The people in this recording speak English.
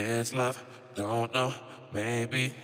It's love, don't know, maybe.